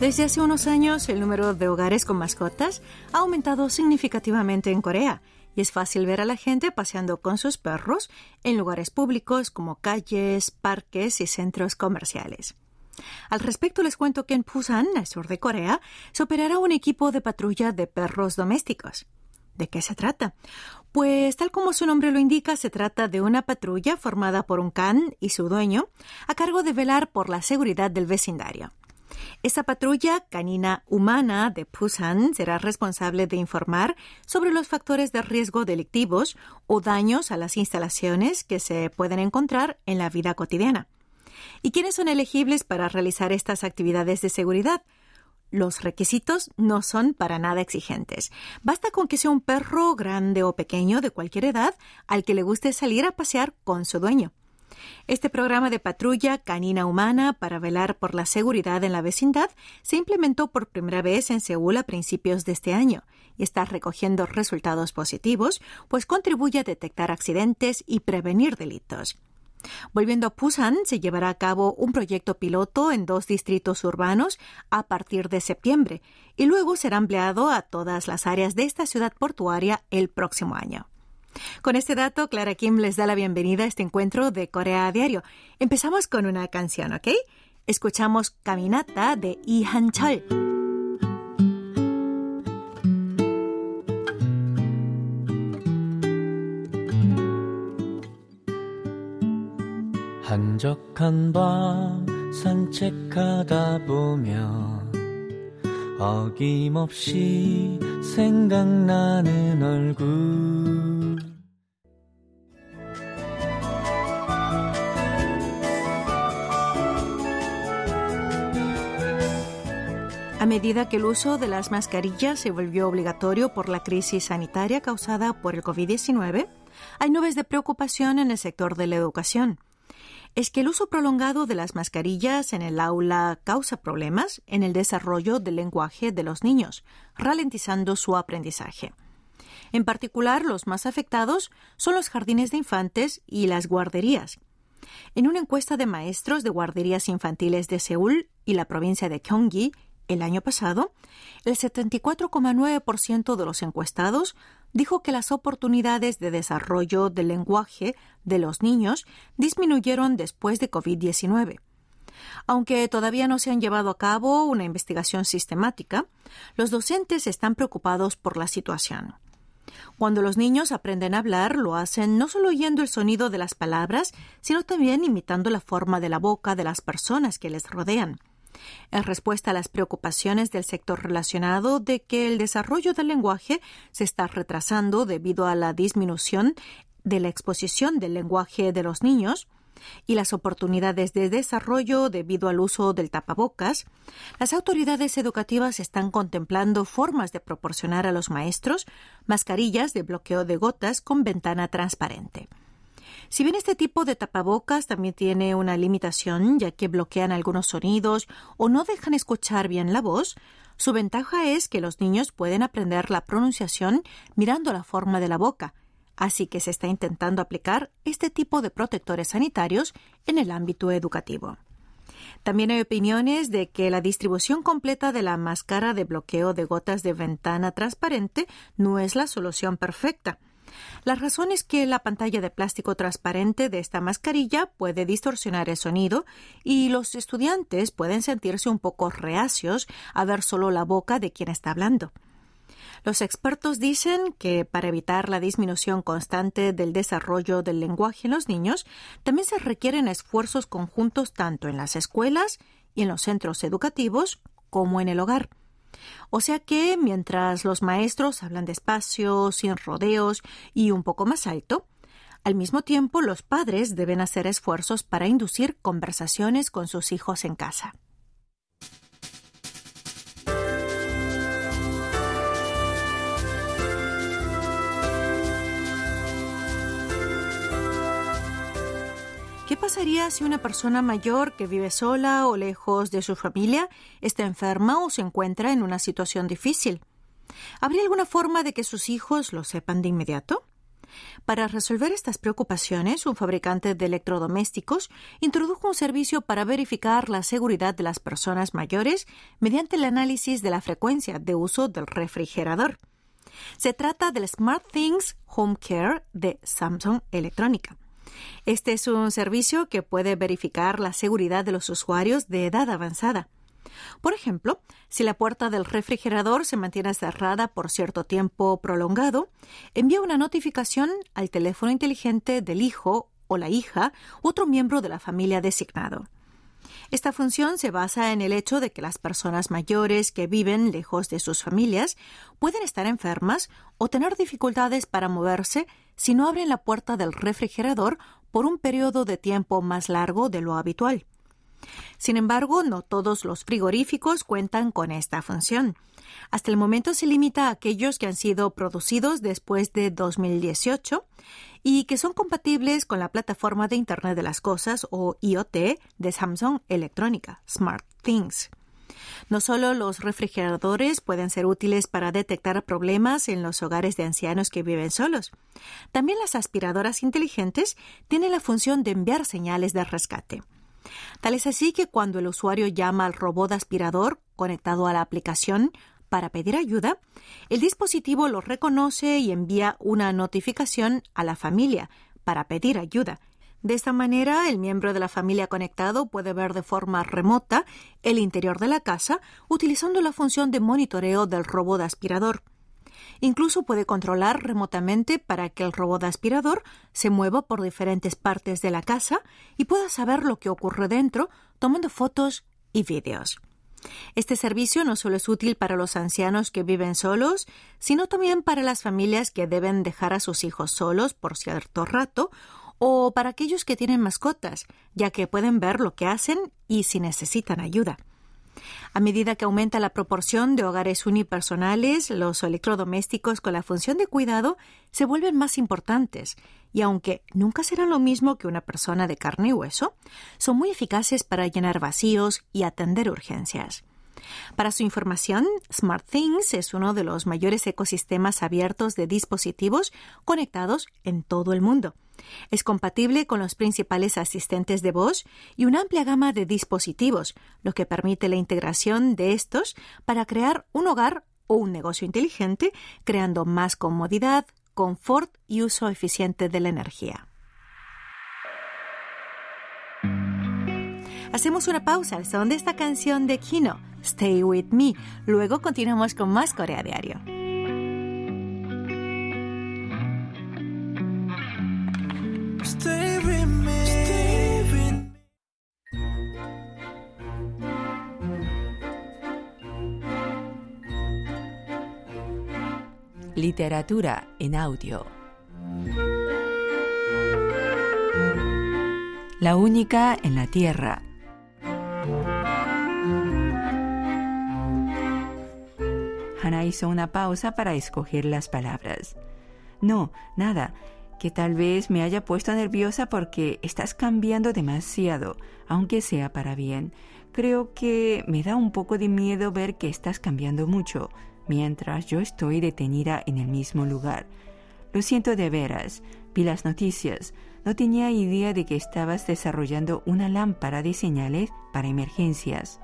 Desde hace unos años, el número de hogares con mascotas ha aumentado significativamente en Corea y es fácil ver a la gente paseando con sus perros en lugares públicos como calles, parques y centros comerciales. Al respecto, les cuento que en Busan, al sur de Corea, se operará un equipo de patrulla de perros domésticos. ¿De qué se trata? Pues tal como su nombre lo indica, se trata de una patrulla formada por un can y su dueño, a cargo de velar por la seguridad del vecindario. Esta patrulla canina humana de Busan será responsable de informar sobre los factores de riesgo delictivos o daños a las instalaciones que se pueden encontrar en la vida cotidiana. ¿Y quiénes son elegibles para realizar estas actividades de seguridad? Los requisitos no son para nada exigentes. Basta con que sea un perro grande o pequeño de cualquier edad al que le guste salir a pasear con su dueño. Este programa de patrulla canina humana para velar por la seguridad en la vecindad se implementó por primera vez en Seúl a principios de este año y está recogiendo resultados positivos, pues contribuye a detectar accidentes y prevenir delitos. Volviendo a Busan, se llevará a cabo un proyecto piloto en dos distritos urbanos a partir de septiembre y luego será ampliado a todas las áreas de esta ciudad portuaria el próximo año. Con este dato, Clara Kim les da la bienvenida a este encuentro de Corea a Diario. Empezamos con una canción, ¿ok? Escuchamos Caminata de Lee Han-chol. 한적한 밤 산책하다 보면 어김없이 생각나는 얼굴 Medida que el uso de las mascarillas se volvió obligatorio por la crisis sanitaria causada por el COVID-19, hay nubes de preocupación en el sector de la educación. Es que el uso prolongado de las mascarillas en el aula causa problemas en el desarrollo del lenguaje de los niños, ralentizando su aprendizaje. En particular, los más afectados son los jardines de infantes y las guarderías. En una encuesta de maestros de guarderías infantiles de Seúl y la provincia de Gyeonggi el año pasado, el 74,9% de los encuestados dijo que las oportunidades de desarrollo del lenguaje de los niños disminuyeron después de COVID-19. Aunque todavía no se han llevado a cabo una investigación sistemática, los docentes están preocupados por la situación. Cuando los niños aprenden a hablar, lo hacen no solo oyendo el sonido de las palabras, sino también imitando la forma de la boca de las personas que les rodean en respuesta a las preocupaciones del sector relacionado de que el desarrollo del lenguaje se está retrasando debido a la disminución de la exposición del lenguaje de los niños y las oportunidades de desarrollo debido al uso del tapabocas, las autoridades educativas están contemplando formas de proporcionar a los maestros mascarillas de bloqueo de gotas con ventana transparente. Si bien este tipo de tapabocas también tiene una limitación, ya que bloquean algunos sonidos o no dejan escuchar bien la voz, su ventaja es que los niños pueden aprender la pronunciación mirando la forma de la boca, así que se está intentando aplicar este tipo de protectores sanitarios en el ámbito educativo. También hay opiniones de que la distribución completa de la máscara de bloqueo de gotas de ventana transparente no es la solución perfecta, la razón es que la pantalla de plástico transparente de esta mascarilla puede distorsionar el sonido y los estudiantes pueden sentirse un poco reacios a ver solo la boca de quien está hablando. Los expertos dicen que para evitar la disminución constante del desarrollo del lenguaje en los niños, también se requieren esfuerzos conjuntos tanto en las escuelas y en los centros educativos como en el hogar. O sea que mientras los maestros hablan despacio, sin rodeos y un poco más alto, al mismo tiempo los padres deben hacer esfuerzos para inducir conversaciones con sus hijos en casa. Pasaría si una persona mayor que vive sola o lejos de su familia está enferma o se encuentra en una situación difícil? ¿Habría alguna forma de que sus hijos lo sepan de inmediato? Para resolver estas preocupaciones, un fabricante de electrodomésticos introdujo un servicio para verificar la seguridad de las personas mayores mediante el análisis de la frecuencia de uso del refrigerador. Se trata del SmartThings Home Care de Samsung Electrónica. Este es un servicio que puede verificar la seguridad de los usuarios de edad avanzada. Por ejemplo, si la puerta del refrigerador se mantiene cerrada por cierto tiempo prolongado, envía una notificación al teléfono inteligente del hijo o la hija otro miembro de la familia designado. Esta función se basa en el hecho de que las personas mayores que viven lejos de sus familias pueden estar enfermas o tener dificultades para moverse si no abren la puerta del refrigerador por un periodo de tiempo más largo de lo habitual. Sin embargo, no todos los frigoríficos cuentan con esta función. Hasta el momento se limita a aquellos que han sido producidos después de 2018 y que son compatibles con la plataforma de Internet de las Cosas o IoT de Samsung Electrónica, SmartThings. No solo los refrigeradores pueden ser útiles para detectar problemas en los hogares de ancianos que viven solos. También las aspiradoras inteligentes tienen la función de enviar señales de rescate. Tal es así que cuando el usuario llama al robot aspirador conectado a la aplicación para pedir ayuda, el dispositivo lo reconoce y envía una notificación a la familia para pedir ayuda. De esta manera, el miembro de la familia conectado puede ver de forma remota el interior de la casa utilizando la función de monitoreo del robot aspirador. Incluso puede controlar remotamente para que el robot aspirador se mueva por diferentes partes de la casa y pueda saber lo que ocurre dentro, tomando fotos y vídeos. Este servicio no solo es útil para los ancianos que viven solos, sino también para las familias que deben dejar a sus hijos solos por cierto rato o para aquellos que tienen mascotas, ya que pueden ver lo que hacen y si necesitan ayuda. A medida que aumenta la proporción de hogares unipersonales, los electrodomésticos con la función de cuidado se vuelven más importantes y aunque nunca serán lo mismo que una persona de carne y hueso, son muy eficaces para llenar vacíos y atender urgencias. Para su información, SmartThings es uno de los mayores ecosistemas abiertos de dispositivos conectados en todo el mundo. Es compatible con los principales asistentes de voz y una amplia gama de dispositivos, lo que permite la integración de estos para crear un hogar o un negocio inteligente, creando más comodidad, confort y uso eficiente de la energía. Hacemos una pausa al son de esta canción de Kino, Stay With Me. Luego continuamos con más Corea Diario. Literatura en audio. La única en la Tierra Hannah hizo una pausa para escoger las palabras. No, nada, que tal vez me haya puesto nerviosa porque estás cambiando demasiado, aunque sea para bien. Creo que me da un poco de miedo ver que estás cambiando mucho, mientras yo estoy detenida en el mismo lugar. Lo siento de veras, vi las noticias, no tenía idea de que estabas desarrollando una lámpara de señales para emergencias.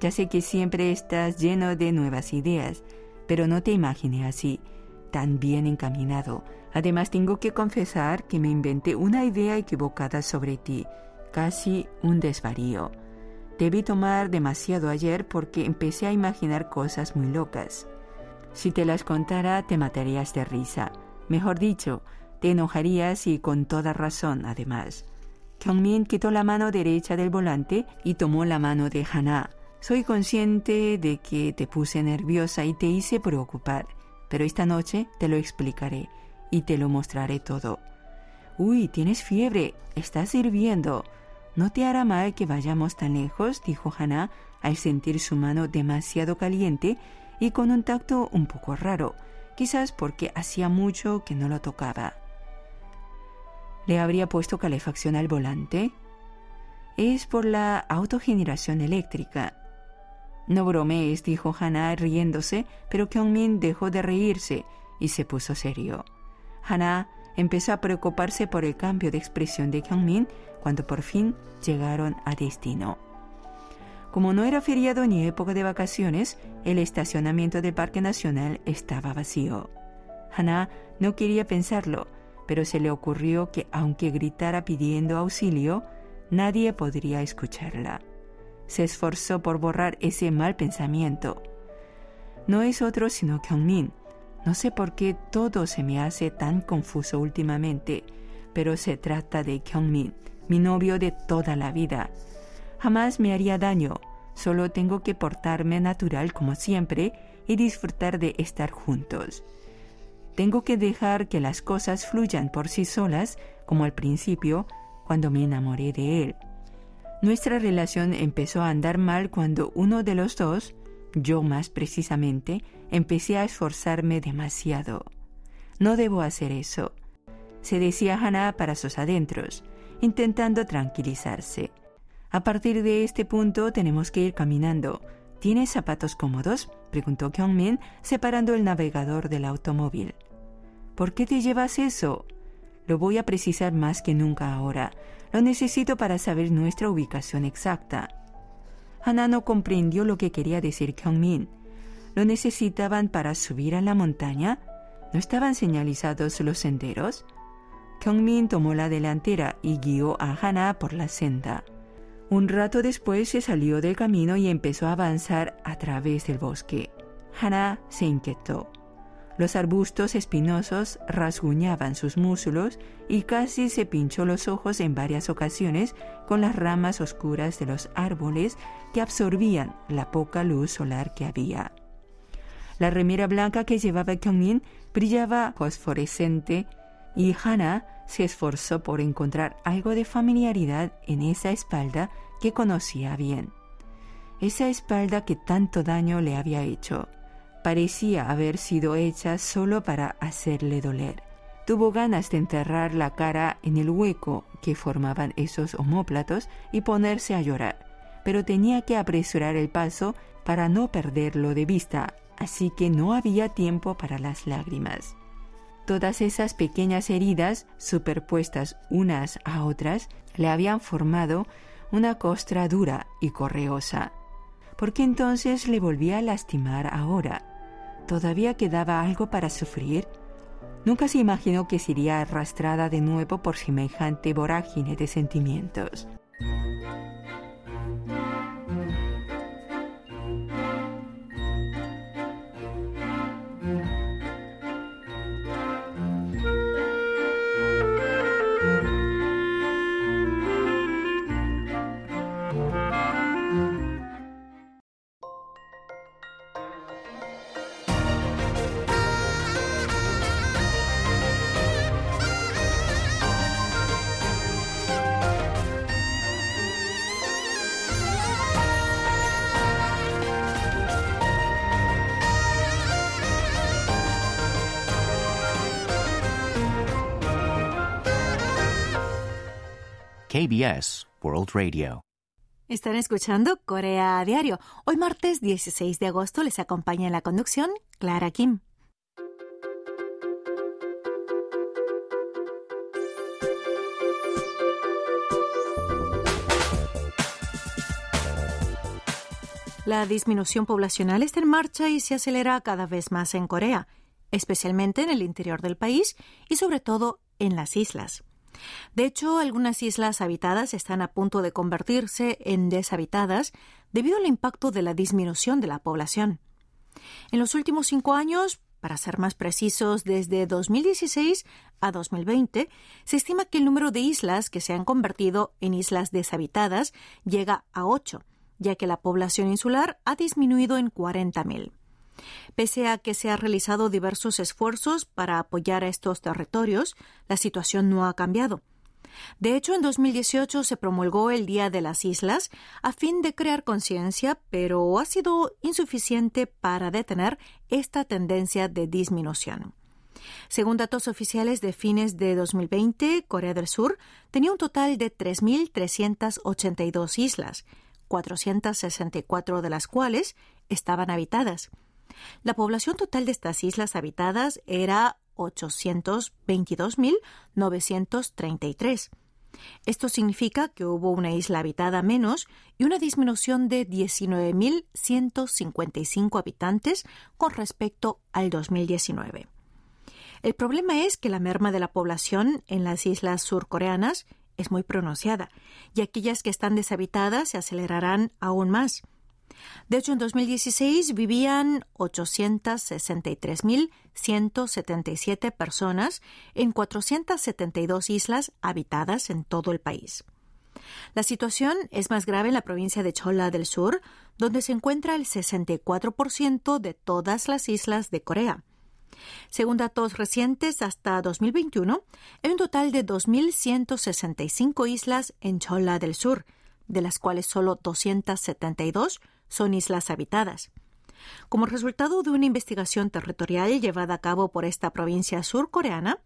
Ya sé que siempre estás lleno de nuevas ideas, pero no te imaginé así, tan bien encaminado. Además, tengo que confesar que me inventé una idea equivocada sobre ti, casi un desvarío. Debí tomar demasiado ayer porque empecé a imaginar cosas muy locas. Si te las contara, te matarías de risa. Mejor dicho, te enojarías y con toda razón, además. Kyungmin quitó la mano derecha del volante y tomó la mano de Hana. Soy consciente de que te puse nerviosa y te hice preocupar, pero esta noche te lo explicaré y te lo mostraré todo. Uy, tienes fiebre, estás hirviendo. No te hará mal que vayamos tan lejos, dijo Hannah al sentir su mano demasiado caliente y con un tacto un poco raro, quizás porque hacía mucho que no lo tocaba. ¿Le habría puesto calefacción al volante? Es por la autogeneración eléctrica. No bromees, dijo Hannah riéndose, pero Kyungmin dejó de reírse y se puso serio. Hana empezó a preocuparse por el cambio de expresión de Kyungmin cuando por fin llegaron a destino. Como no era feriado ni época de vacaciones, el estacionamiento del Parque Nacional estaba vacío. Hana no quería pensarlo, pero se le ocurrió que aunque gritara pidiendo auxilio, nadie podría escucharla. Se esforzó por borrar ese mal pensamiento. No es otro sino Kyungmin. No sé por qué todo se me hace tan confuso últimamente, pero se trata de Kyungmin, mi novio de toda la vida Jamás me haría daño, solo tengo que portarme natural como siempre y disfrutar de estar juntos. Tengo que dejar que las cosas fluyan por sí solas, como al principio, cuando me enamoré de él. Nuestra relación empezó a andar mal cuando uno de los dos, yo más precisamente, empecé a esforzarme demasiado. No debo hacer eso, se decía Hannah para sus adentros, intentando tranquilizarse. A partir de este punto tenemos que ir caminando. ¿Tienes zapatos cómodos? preguntó Kyungmin, separando el navegador del automóvil. ¿Por qué te llevas eso? Lo voy a precisar más que nunca ahora. Lo necesito para saber nuestra ubicación exacta. Hana no comprendió lo que quería decir Kyungmin. ¿Lo necesitaban para subir a la montaña? ¿No estaban señalizados los senderos? Kyungmin tomó la delantera y guió a Hana por la senda. Un rato después se salió del camino y empezó a avanzar a través del bosque. Hannah se inquietó. Los arbustos espinosos rasguñaban sus muslos y casi se pinchó los ojos en varias ocasiones con las ramas oscuras de los árboles que absorbían la poca luz solar que había. La remera blanca que llevaba Kyungmin brillaba fosforescente y Hannah se esforzó por encontrar algo de familiaridad en esa espalda que conocía bien. Esa espalda que tanto daño le había hecho parecía haber sido hecha solo para hacerle doler. Tuvo ganas de enterrar la cara en el hueco que formaban esos homóplatos y ponerse a llorar, pero tenía que apresurar el paso para no perderlo de vista, así que no había tiempo para las lágrimas. Todas esas pequeñas heridas, superpuestas unas a otras, le habían formado una costra dura y correosa. ¿Por qué entonces le volvía a lastimar ahora? ¿Todavía quedaba algo para sufrir? Nunca se imaginó que sería arrastrada de nuevo por semejante vorágine de sentimientos. KBS World Radio. Están escuchando Corea a Diario. Hoy martes 16 de agosto les acompaña en la conducción Clara Kim. La disminución poblacional está en marcha y se acelera cada vez más en Corea, especialmente en el interior del país y sobre todo en las islas. De hecho, algunas islas habitadas están a punto de convertirse en deshabitadas debido al impacto de la disminución de la población. En los últimos cinco años, para ser más precisos, desde 2016 a 2020, se estima que el número de islas que se han convertido en islas deshabitadas llega a ocho, ya que la población insular ha disminuido en 40.000. Pese a que se han realizado diversos esfuerzos para apoyar a estos territorios, la situación no ha cambiado. De hecho, en 2018 se promulgó el Día de las Islas a fin de crear conciencia, pero ha sido insuficiente para detener esta tendencia de disminución. Según datos oficiales de fines de 2020, Corea del Sur tenía un total de 3.382 islas, 464 de las cuales estaban habitadas. La población total de estas islas habitadas era 822.933. Esto significa que hubo una isla habitada menos y una disminución de 19.155 habitantes con respecto al 2019. El problema es que la merma de la población en las islas surcoreanas es muy pronunciada y aquellas que están deshabitadas se acelerarán aún más. De hecho, en 2016 vivían 863.177 personas en 472 islas habitadas en todo el país. La situación es más grave en la provincia de Chola del Sur, donde se encuentra el 64% de todas las islas de Corea. Según datos recientes, hasta 2021, hay un total de 2.165 islas en Chola del Sur, de las cuales solo 272 son islas habitadas. Como resultado de una investigación territorial llevada a cabo por esta provincia surcoreana,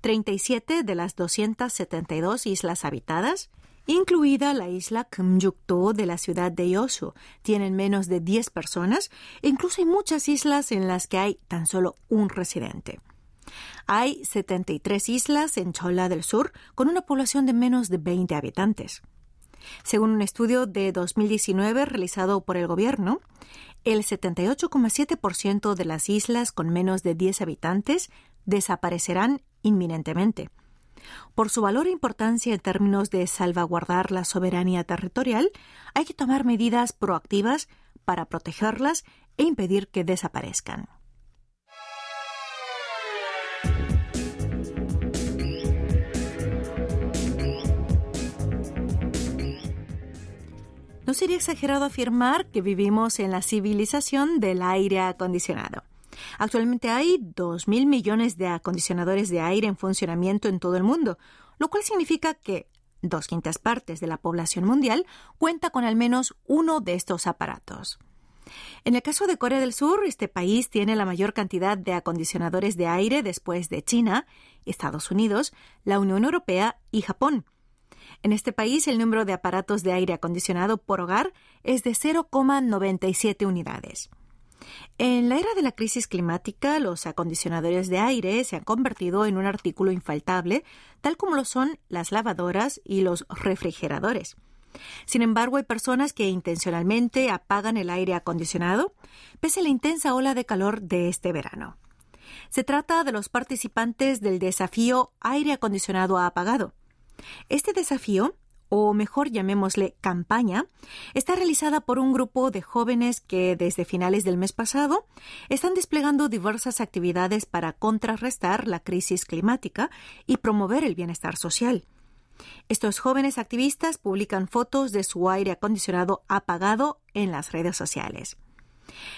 37 de las 272 islas habitadas, incluida la isla Kumjukdo de la ciudad de Yosu, tienen menos de 10 personas incluso hay muchas islas en las que hay tan solo un residente. Hay 73 islas en Chola del Sur con una población de menos de 20 habitantes. Según un estudio de 2019 realizado por el gobierno, el 78,7% de las islas con menos de 10 habitantes desaparecerán inminentemente. Por su valor e importancia en términos de salvaguardar la soberanía territorial, hay que tomar medidas proactivas para protegerlas e impedir que desaparezcan. No sería exagerado afirmar que vivimos en la civilización del aire acondicionado. Actualmente hay 2.000 millones de acondicionadores de aire en funcionamiento en todo el mundo, lo cual significa que dos quintas partes de la población mundial cuenta con al menos uno de estos aparatos. En el caso de Corea del Sur, este país tiene la mayor cantidad de acondicionadores de aire después de China, Estados Unidos, la Unión Europea y Japón. En este país, el número de aparatos de aire acondicionado por hogar es de 0,97 unidades. En la era de la crisis climática, los acondicionadores de aire se han convertido en un artículo infaltable, tal como lo son las lavadoras y los refrigeradores. Sin embargo, hay personas que intencionalmente apagan el aire acondicionado, pese a la intensa ola de calor de este verano. Se trata de los participantes del desafío aire acondicionado apagado. Este desafío, o mejor llamémosle campaña, está realizada por un grupo de jóvenes que desde finales del mes pasado están desplegando diversas actividades para contrarrestar la crisis climática y promover el bienestar social. Estos jóvenes activistas publican fotos de su aire acondicionado apagado en las redes sociales.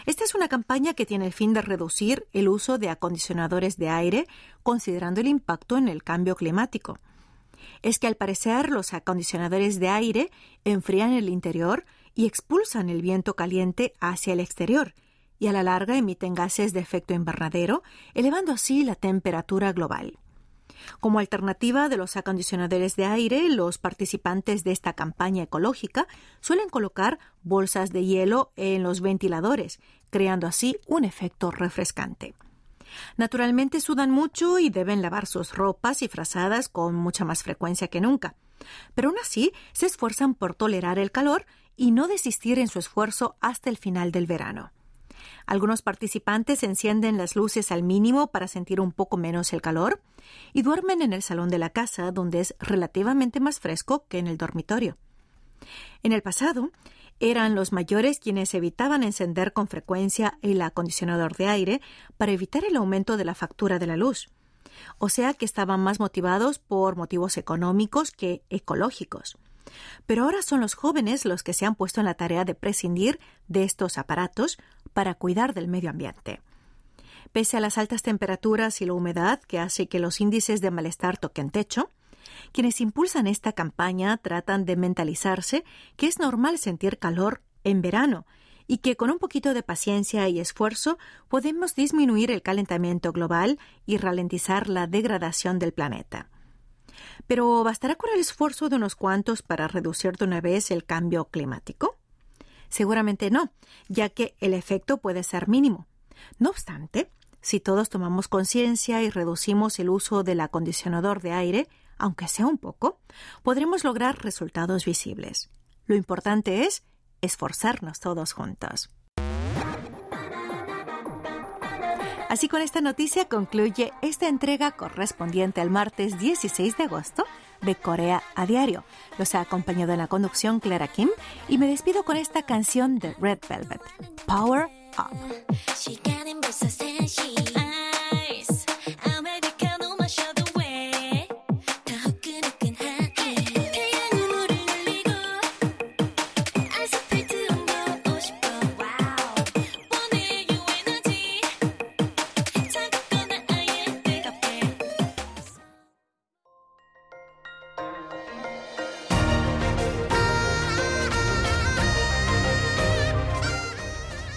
Esta es una campaña que tiene el fin de reducir el uso de acondicionadores de aire considerando el impacto en el cambio climático es que al parecer los acondicionadores de aire enfrían el interior y expulsan el viento caliente hacia el exterior, y a la larga emiten gases de efecto invernadero, elevando así la temperatura global. Como alternativa de los acondicionadores de aire, los participantes de esta campaña ecológica suelen colocar bolsas de hielo en los ventiladores, creando así un efecto refrescante. Naturalmente sudan mucho y deben lavar sus ropas y frazadas con mucha más frecuencia que nunca. Pero aún así se esfuerzan por tolerar el calor y no desistir en su esfuerzo hasta el final del verano. Algunos participantes encienden las luces al mínimo para sentir un poco menos el calor y duermen en el salón de la casa, donde es relativamente más fresco que en el dormitorio. En el pasado, eran los mayores quienes evitaban encender con frecuencia el acondicionador de aire para evitar el aumento de la factura de la luz. O sea que estaban más motivados por motivos económicos que ecológicos. Pero ahora son los jóvenes los que se han puesto en la tarea de prescindir de estos aparatos para cuidar del medio ambiente. Pese a las altas temperaturas y la humedad que hace que los índices de malestar toquen techo, quienes impulsan esta campaña tratan de mentalizarse que es normal sentir calor en verano y que con un poquito de paciencia y esfuerzo podemos disminuir el calentamiento global y ralentizar la degradación del planeta. Pero ¿bastará con el esfuerzo de unos cuantos para reducir de una vez el cambio climático? Seguramente no, ya que el efecto puede ser mínimo. No obstante, Si todos tomamos conciencia y reducimos el uso del acondicionador de aire, aunque sea un poco, podremos lograr resultados visibles. Lo importante es esforzarnos todos juntos. Así con esta noticia concluye esta entrega correspondiente al martes 16 de agosto de Corea a Diario. Los ha acompañado en la conducción Clara Kim y me despido con esta canción de Red Velvet, Power Up.